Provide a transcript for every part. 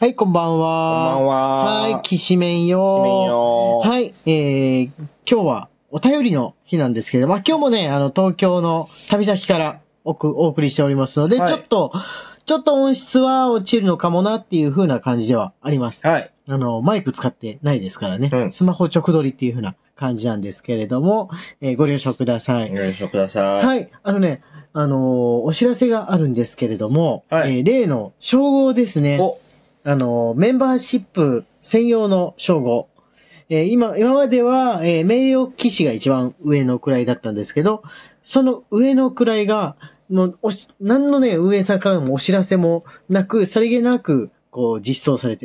はい、こんばんこんばは。んは。はい、きしめんよ。きしめんよはい、えー、今日はお便りの日なんですけれども、まあ、今日もね、あの、東京の旅先からおくお送りしておりますので、はいちょっと、ちょっと音質は落ちるのかもなっていう風な感じではあります。はい。あの、マイク使ってないですからね。うんスマホ直撮りっていう風な感じなんですけれども、えーご了承ください。ご了承ください。はい。あのね、あのーお知らせがあるんですけれども、はいえー例の称号ですね。お、あのーメンバーシップ専用の称号。えー今、今までは、えー名誉騎士が一番上の位だったんですけど、その上の位が、もうおし、何のね、運営さんからもお知らせもなく、さりげなく、こう、実装されて。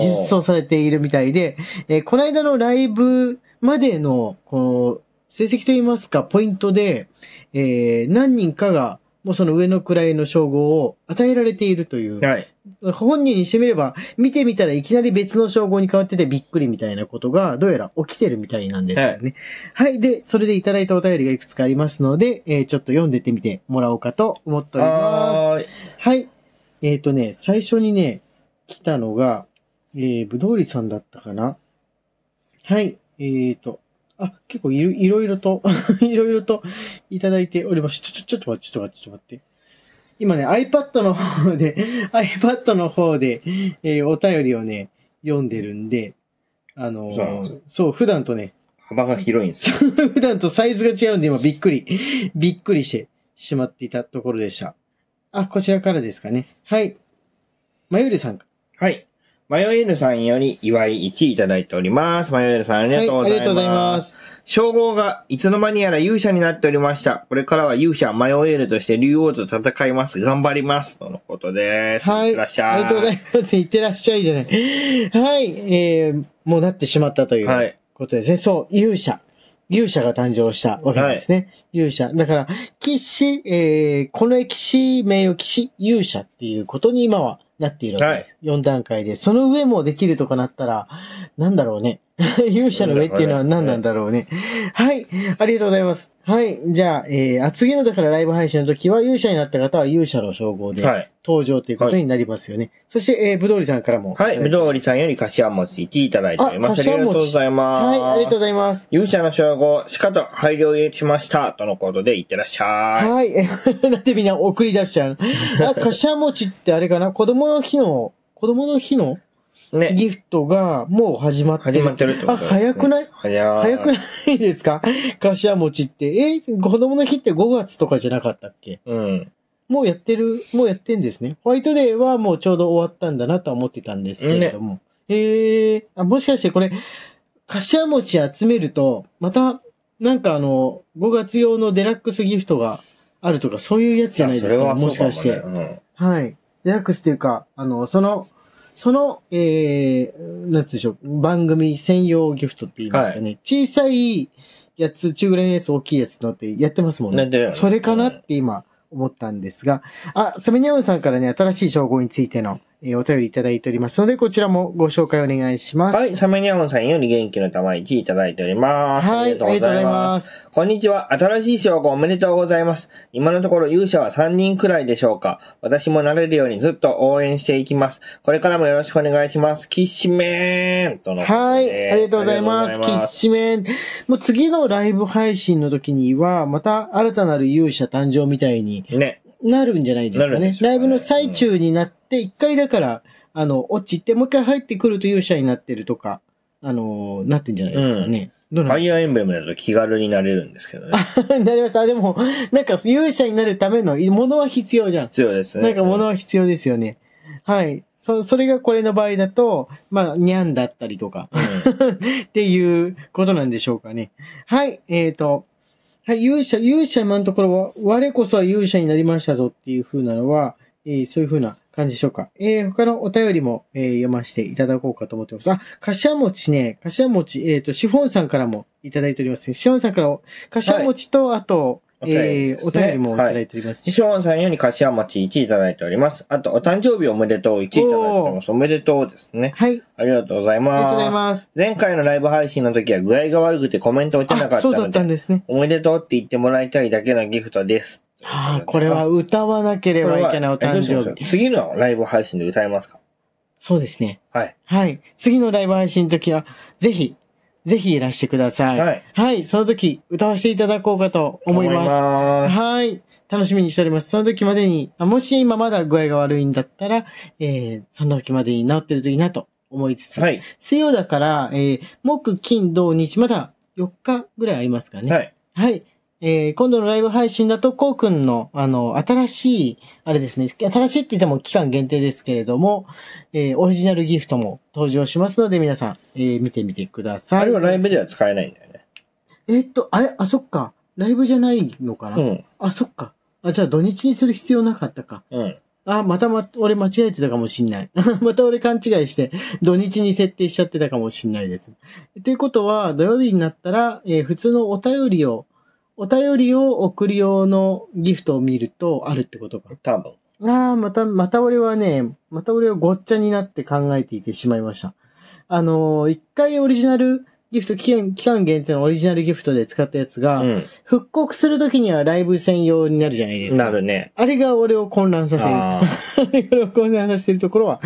実装されているみたいで、えーこの間のライブまでの、こう、成績といいますか、ポイントで、えー何人かが、もうその上の位の称号を与えられているという、はい。本人にしてみれば、見てみたらいきなり別の称号に変わっててびっくりみたいなことが、どうやら起きてるみたいなんですよね。はい。で、それでいただいたお便りがいくつかありますので、えーちょっと読んでってみてもらおうかと思っております。はーい。はい。えっ、とね、最初にね、来たのが、えー、ぶどうりさんだったかな。はい。えっ、と、あ、結構いろいろいろと、いろいろといただいております。ちょ、ちょ、ちょっと待って、ちょっと待って、ちょっと待って。今ね、iPad の方で、iPad の方で、えーお便りをね、読んでるんで、あのーそう、普段とね、幅が広いんですよ。普段とサイズが違うんで今びっくり、びっくりしてしまっていたところでした。あ、こちらからですかね。はい。まゆりさんか。はい。マヨエルさんより祝い1いただいております。マヨエルさんありがとうございます。はい、ありがとうございます。称号がいつの間にやら勇者になっておりました。これからは勇者マヨエルとして竜王と戦います。頑張ります。とのことです。はい。いってらっしゃい。ありがとうございます。いってらっしゃいじゃない。はい。えー、もうなってしまったというはい。ことですね。そう、勇者。勇者が誕生したわけですね。勇者。だから、騎士、えー、この騎士、名誉騎士、勇者っていうことに今はなっているわけです。4段階で。その上もできるとかなったら、なんだろうね。勇者の上っていうのは何なんだろうね。はい。ありがとうございます。はい。じゃあ、えー、あ次のだからライブ配信の時は勇者になった方は勇者の称号ではい。登場ということになりますよね。そして、えー、ぶどうりさんからも。はい。ぶどうりさんより柏餅1いただいております。ありがとうございます。はい、ありがとうございます。勇者の称号、しかと配慮しました。とのことで、いってらっしゃはい。なんでみんな送り出しちゃうの？あ、かしわ餅ってあれかな？子供の日の、子供の日の？い。ね。ギフトがもう始まってる。始まってるってことあ、早くない？早い。早くないですか？かしわ餅って。えー子供の日って5月とかじゃなかったっけ？うん。もうやってる、もうやってんですね。ホワイトデーはもうちょうど終わったんだなとは思ってたんですけれども。ええあ、もしかしてこれ、かしわ餅集めると、また、なんかあの、5月用のデラックスギフトがあるとか、そういうやつじゃないですか、もしかして。ね。はい。デラックスっていうか、あの、その、その、えー、なんつうでしょう、番組専用ギフトって言いますかね。小さいやつ、中ぐらいのやつ、大きいやつのってやってますもんね。ねそれかなって今思ったんですが、あ、サメニャオンさんからね、新しい称号についての、えーお便りいただいておりますので、こちらもご紹介お願いします。はい。サメニャオンさんより元気の玉1いただいております。はい、ありがとうございます。す。こんにちは。新しい称号おめでとうございます。今のところ勇者は3人くらいでしょうか。私もなれるようにずっと応援していきます。これからもよろしくお願いします。キッシュメーンとのはい、ありがとうございます。キッありがとうございシュメン。もう次のライブ配信の時には、また新たなる勇者誕生みたいにね。なるんじゃないですかね。ねライブの最中になって、一回だから、あの、落ちて、もう一回入ってくると勇者になってるとか、あのーなってんじゃないですかね。どうんでァイアーエンブレムだと気軽になれるんですけどね。なります。あ、でも、なんか勇者になるためのものは必要じゃん。必要ですね。なんか物は必要ですよね。はい。そ、それがこれの場合だと、まあ、にゃんだったりとか、っていうことなんでしょうかね。はい、えっ、と、はい、勇者、勇者今のところは、我こそは勇者になりましたぞっていう風なのは、えーそういう風な感じでしょうか。えー他のお便りも、えー読ませていただこうかと思ってます。あ、かしわ餅ね、かしわ餅、えっ、と、シフォンさんからもいただいておりますね。シフォンさんから、かしわ餅と、あと、お便りえーお便りもいただいておりますね。ショーンさんより柏餅1いただいております。あと、お誕生日おめでとう1いただいております。おめでとうですね。はい、ありがとうございます。ありがとうございます。前回のライブ配信の時は具合が悪くてコメント打てなかったあ、そうだので、ったんですね。おめでとうって言ってもらいたいだけのギフトです。ああ、これは歌わなければいけないお誕生日。日。次のライブ配信で歌いますか？そうですね。はい。はい。次のライブ配信の時は、ぜひ、ぜひいらしてください。はい。はい。その時、歌わせていただこうかと思います。ますはい。楽しみにしております。その時までに、あもし今まだ具合が悪いんだったら、えー、その時までに治ってるといいなと思いつつ、はい。水曜だから、えー、木、金、土、日、まだ4日ぐらいありますからね。はい。はい。えー、今度のライブ配信だと、こうくんの、あの、新しい、あれですね、新しいって言っても期間限定ですけれども、えー、オリジナルギフトも登場しますので、皆さん、えー、見てみてください。あれはライブでは使えないんだよね。えーっと、あれ、あ、そっか。ライブじゃないのかな、うん。あ、そっか。あ、じゃあ土日にする必要なかったか。うん。あ、またま、俺間違えてたかもしんない。また俺勘違いして、土日に設定しちゃってたかもしんないです。ということは、土曜日になったら、えー普通のお便りを、お便りを送る用のギフトを見るとあるってことか？多分。ああ、また、また俺はね、また俺はごっちゃになって考えていてしまいました。あのー一回オリジナルギフト、期間期間限定のオリジナルギフトで使ったやつが、う復刻するときにはライブ専用になるじゃないですん。か。なるね。あれが俺を混乱させる。あ 俺を混乱させてるところは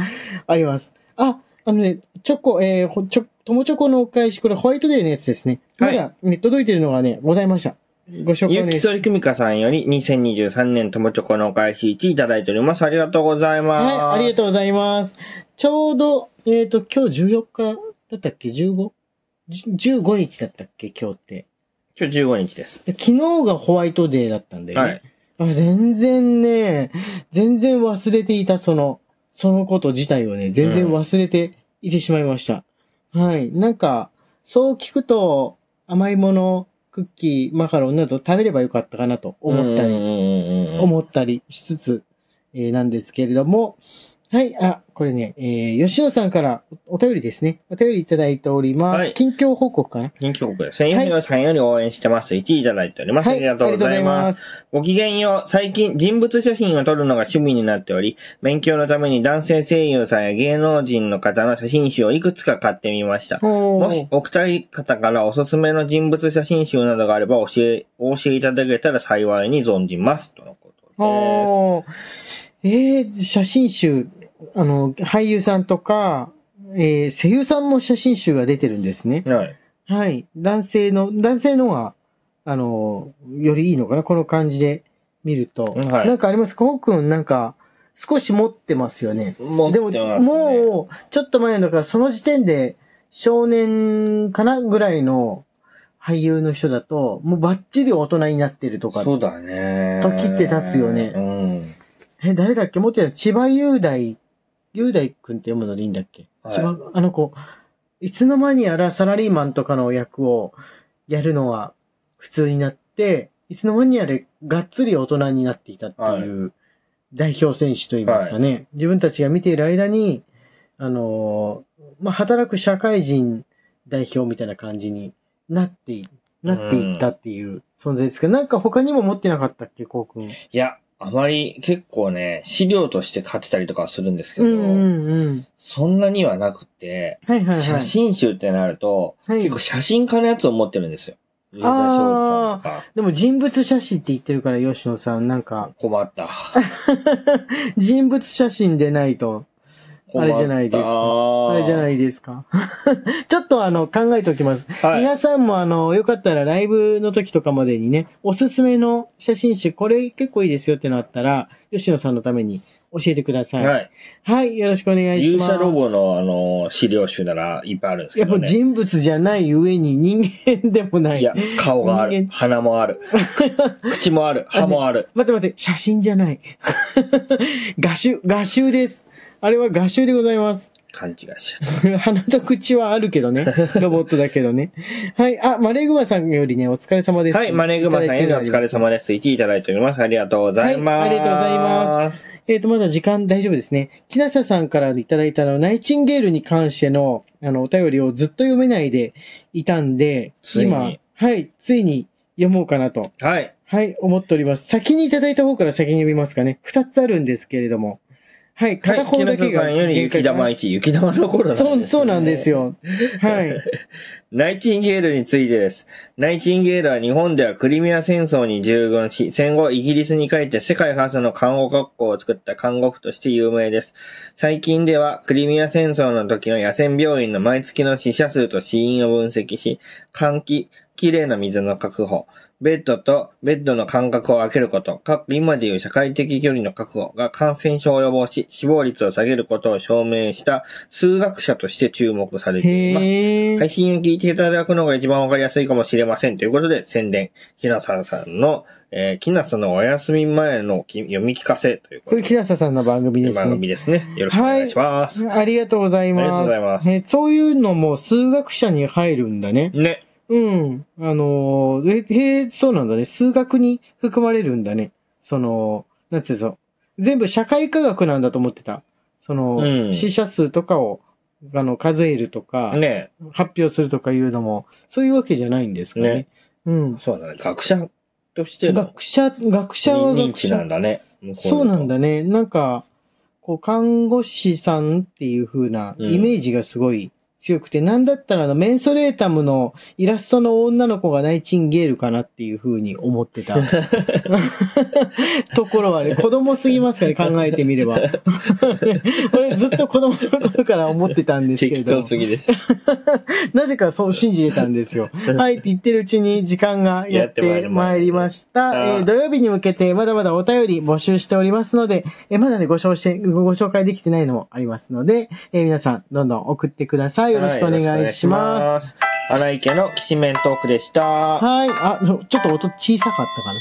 あります。あ、あのね、チョコ、えー、ほちょ、友チョコのお返し、これホワイトデーのやつですね。まはいだ、ね、届いてるのがね、ございました。ご紹介ゆきそりくみかさんより2023年友チョコのお返し1いただいております。ありがとうございます。はい、ありがとうございます。ちょうど、えっ、と、今日14日だったっけ ?15? 15日だったっけ？今日って。今日15日です。で昨日がホワイトデーだったんだよね。はい。あ全然ね、全然忘れていた、その、そのこと自体をね、全然忘れていてしまいました。はい。なんか、そう聞くと、甘いもの、クッキー、マカロンなど食べればよかったかなと思ったり、り思ったりしつつ、えーなんですけれども、はい、あ、これね、えー吉野さんからおお便りですね。お便りいただいております。はい近況報告かな？人気国ですね。はい吉野さんより応援してます。1いただいております。ありがとうございます。す。ごきげんよう。最近人物写真を撮るのが趣味になっており、勉強のために男性声優さんや芸能人の方の写真集をいくつか買ってみました。ももしお二人方からおすすめの人物写真集などがあれば教え、お教えいただけたら幸いに存じます。とのことです。えー、写真集、あの、俳優さんとか、えー、声優さんも写真集が出てるんですね。はい。はい。男性の、男性のが、あの、よりいいのかなこの感じで見ると。はいなんかあります？かこうくん、なんか、少し持ってますよね。持っでも、てますね。もう、ちょっと前だから、その時点で、少年かなぐらいの俳優の人だと、もうバッチリ大人になってるとか。そうだね。時って経つよねうん。え、誰だっけ？もっと千葉雄大、雄大くんって読むのでいいんだっけ、はい。千葉、あの子、いつの間にやらサラリーマンとかの役をやるのが普通になって、いつの間にやらがっつり大人になっていたっていう代表選手といいますかね。自分たちが見ている間に、あのーまあ、働く社会人代表みたいな感じになってい、なっていったっていう存在ですけど、なんか他にも持ってなかったっけ、こうくん。いや、あまり結構ね、資料として買ってたりとかはするんですけど、うんうんうん。そんなにはなくて、はいはいはい。写真集ってなると、はい結構写真家のやつを持ってるんですよ。上田昌司さんとか。でも人物写真って言ってるから、吉野さん、なんか、困った。人物写真でないと、あれじゃないですかかあれじゃないですか。ちょっとあの、考えておきます。はい。皆さんもあの、よかったらライブの時とかまでにね、おすすめの写真集、これ結構いいですよってのあったら、吉野さんのために教えてください。はい。はい。よろしくお願いします。勇者ロボのあの、資料集ならいっぱいあるんですけやっぱどね。人物じゃない上に人間でもない。いや、顔がある。鼻もある。口もある。歯もある。待って待って、写真じゃない。画集、画集です。あれは画集でございます。勘違いしちゃっ 鼻と口はあるけどね。ロボットだけどね。はい。あ、マレーグマさんよりね、お疲れ様です。た。はい。マネグマさんへのお疲れ様です。1位いただいております。ありがとうございます。はいありがとうございます。えっ、と、まだ時間大丈夫ですね。木下さんからいただいたの、ナイチンゲールに関しての、あの、お便りをずっと読めないでいたんで、今、はい、ついに読もうかなと、はい。はい、思っております。先にいただいた方から先に読みますかね。二つあるんですけれども。はい、片方だけが。下さんより雪玉1、雪玉の頃なんです、ね。そう、そうなんです。よ。はい。ナイチンゲールについてです。ナイチンゲールは日本ではクリミア戦争に従軍し、戦後イギリスに帰って世界初の看護学校を作った看護婦として有名です。最近ではクリミア戦争の時の野戦病院の毎月の死者数と死因を分析し、換気、きれいな水の確保、ベッドとベッドの間隔を空けること、か今でいう社会的距離の確保が感染症を予防し、死亡率を下げることを証明した数学者として注目されています。配信を聞いていただくのが一番わかりやすいかもしれません。ということで、宣伝。きなささんの、えー、きなさのお休み前のき読み聞かせというこれ、木下さんの番組です番ね。組ですね。よろしくお願いします。ありがとうございます。ありがとうございますねそういうのも数学者に入るんだね。ね。うん。あのー、え、へえ、そうなんだね。数学に含まれるんだね。その、なんつうの、全部社会科学なんだと思ってた。その、うん死者数とかを、あの、数えるとか、ね。発表するとかいうのも、そういうわけじゃないんですかね。ねうん。そうだね。学者としての学者、学者は認学者知なんだね。そうなんだだね。なんか、こう、看護師さんっていう風なうんイメージがすごい強くて、なんだったらあの、メンソレータムのイラストの女の子がナイチンゲールかなっていう風に思ってた。ところはね、子供すぎますからね、考えてみれば。俺ずっと子供の頃から思ってたんですけ適ど当。すぎですよ。なぜかそう信じてたんですよ。はいって言ってるうちに時間がやってまいりました。えー土曜日に向けてまだまだお便り募集しておりますので、えーまだねご紹介ご紹介できてないのもありますので、えー皆さんどんどん送ってください。よろしくお願いします。す。荒井家のきしめんトークでした。はい。あ、ちょっと音小さかったかな。